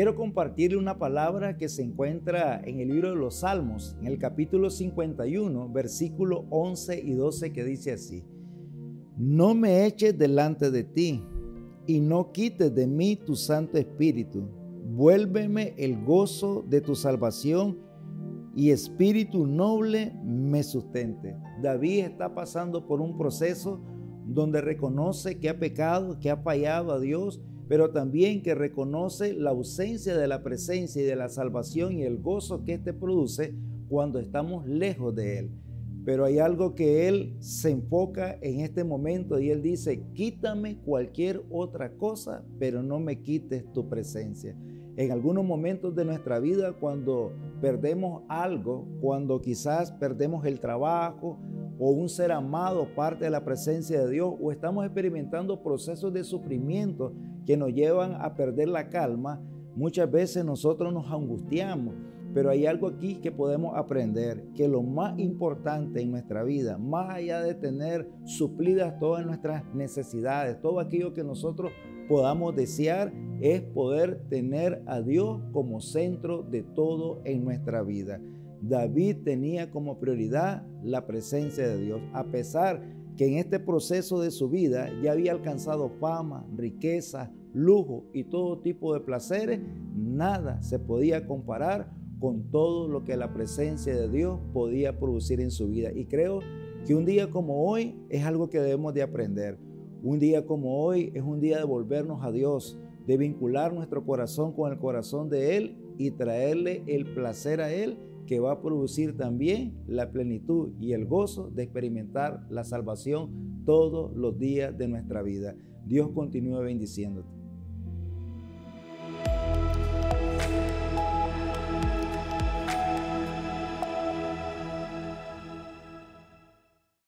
Quiero compartirle una palabra que se encuentra en el libro de los Salmos, en el capítulo 51, versículo 11 y 12, que dice así, No me eches delante de ti y no quites de mí tu Santo Espíritu. Vuélveme el gozo de tu salvación y espíritu noble me sustente. David está pasando por un proceso donde reconoce que ha pecado, que ha fallado a Dios, pero también que reconoce la ausencia de la presencia y de la salvación y el gozo que éste produce cuando estamos lejos de Él. Pero hay algo que Él se enfoca en este momento y Él dice, quítame cualquier otra cosa, pero no me quites tu presencia. En algunos momentos de nuestra vida, cuando perdemos algo, cuando quizás perdemos el trabajo, o un ser amado parte de la presencia de Dios o estamos experimentando procesos de sufrimiento que nos llevan a perder la calma, muchas veces nosotros nos angustiamos. Pero hay algo aquí que podemos aprender, que lo más importante en nuestra vida, más allá de tener suplidas todas nuestras necesidades, todo aquello que nosotros podamos desear, es poder tener a Dios como centro de todo en nuestra vida. David tenía como prioridad la presencia de Dios, a pesar que en este proceso de su vida ya había alcanzado fama, riqueza, lujo y todo tipo de placeres, nada se podía comparar con todo lo que la presencia de Dios podía producir en su vida. Y creo que un día como hoy es algo que debemos de aprender. Un día como hoy es un día de volvernos a Dios, de vincular nuestro corazón con el corazón de Él y traerle el placer a Él que va a producir también la plenitud y el gozo de experimentar la salvación todos los días de nuestra vida. Dios continúe bendiciéndote.